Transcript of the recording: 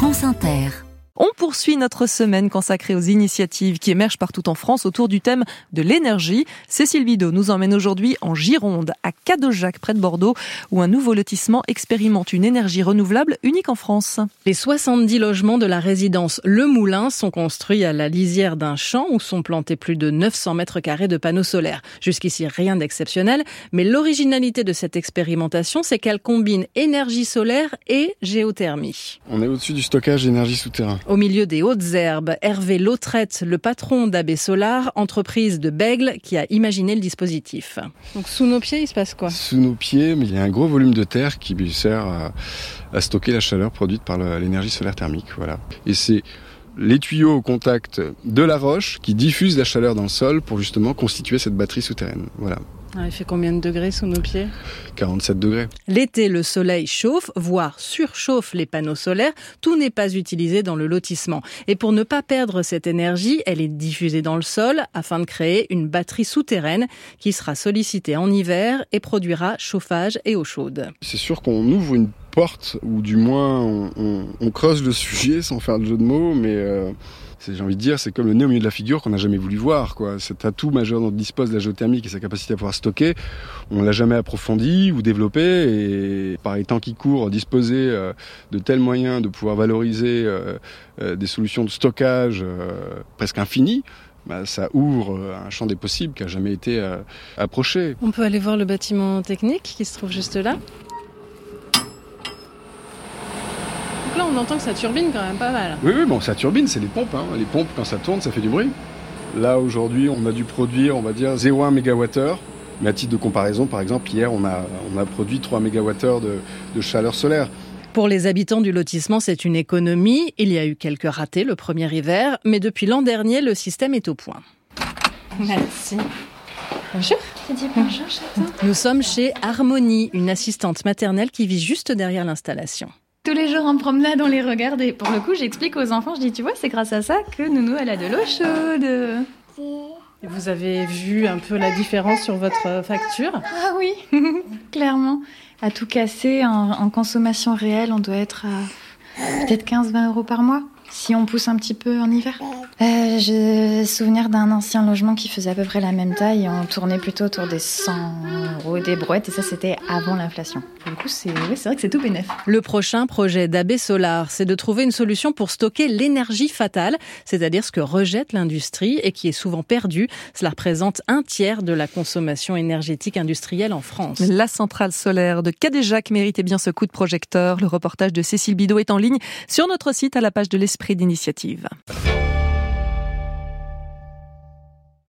France Inter. On poursuit notre semaine consacrée aux initiatives qui émergent partout en France autour du thème de l'énergie. Cécile Bidot nous emmène aujourd'hui en Gironde, à Cadojac, près de Bordeaux, où un nouveau lotissement expérimente une énergie renouvelable unique en France. Les 70 logements de la résidence Le Moulin sont construits à la lisière d'un champ où sont plantés plus de 900 mètres carrés de panneaux solaires. Jusqu'ici, rien d'exceptionnel, mais l'originalité de cette expérimentation, c'est qu'elle combine énergie solaire et géothermie. On est au-dessus du stockage d'énergie souterrain. Au milieu des hautes herbes, Hervé Lautrette, le patron d'AB Solar, entreprise de Bègle, qui a imaginé le dispositif. Donc sous nos pieds, il se passe quoi? Sous nos pieds, mais il y a un gros volume de terre qui lui sert à, à stocker la chaleur produite par l'énergie solaire thermique. Voilà. Et c'est les tuyaux au contact de la roche qui diffusent la chaleur dans le sol pour justement constituer cette batterie souterraine. Voilà. Ah, il fait combien de degrés sous nos pieds? 47 degrés. L'été, le soleil chauffe, voire surchauffe les panneaux solaires. Tout n'est pas utilisé dans le lotissement. Et pour ne pas perdre cette énergie, elle est diffusée dans le sol afin de créer une batterie souterraine qui sera sollicitée en hiver et produira chauffage et eau chaude. C'est sûr qu'on ouvre une ou du moins on, creuse le sujet sans faire de jeu de mots, mais... Euh j'ai envie de dire, c'est comme le nez au milieu de la figure qu'on n'a jamais voulu voir. Cet atout majeur dont dispose la géothermie et sa capacité à pouvoir stocker, on l'a jamais approfondi ou développé. Et par les temps qui courent, disposer euh, de tels moyens de pouvoir valoriser euh, des solutions de stockage presque infinies, bah, ça ouvre un champ des possibles qui n'a jamais été approché. On peut aller voir le bâtiment technique qui se trouve juste là. Donc là, on entend que ça turbine quand même pas mal. Oui, oui, bon, ça turbine, c'est les pompes. Hein. Les pompes, quand ça tourne, ça fait du bruit. Là, aujourd'hui, on a dû produire, on va dire, 0,1 MWh. Mais à titre de comparaison, par exemple, hier, on a, on a produit 3 MWh de, de chaleur solaire. Pour les habitants du lotissement, c'est une économie. Il y a eu quelques ratés le premier hiver, mais depuis l'an dernier, le système est au point. Merci. Bonjour. Tu dis bonjour, chaton. Nous sommes chez Harmonie, une assistante maternelle qui vit juste derrière l'installation tous les jours en promenade, on les regarde et pour le coup, j'explique aux enfants, je dis, tu vois, c'est grâce à ça que Nounou, elle a de l'eau chaude. Et vous avez vu un peu la différence sur votre facture? Ah oui, clairement. À tout casser, en, en, consommation réelle, on doit être à peut-être 15-20 euros par mois si on pousse un petit peu en hiver. Euh, J'ai souvenir d'un ancien logement qui faisait à peu près la même taille. On tournait plutôt autour des 100 euros des brouettes et ça c'était avant l'inflation. Du coup, c'est oui, vrai que c'est tout bénef. Le prochain projet d'AB Solar, c'est de trouver une solution pour stocker l'énergie fatale, c'est-à-dire ce que rejette l'industrie et qui est souvent perdu. Cela représente un tiers de la consommation énergétique industrielle en France. La centrale solaire de Cadéjac méritait bien ce coup de projecteur. Le reportage de Cécile Bidot est en ligne sur notre site à la page de l'Esprit d'initiative.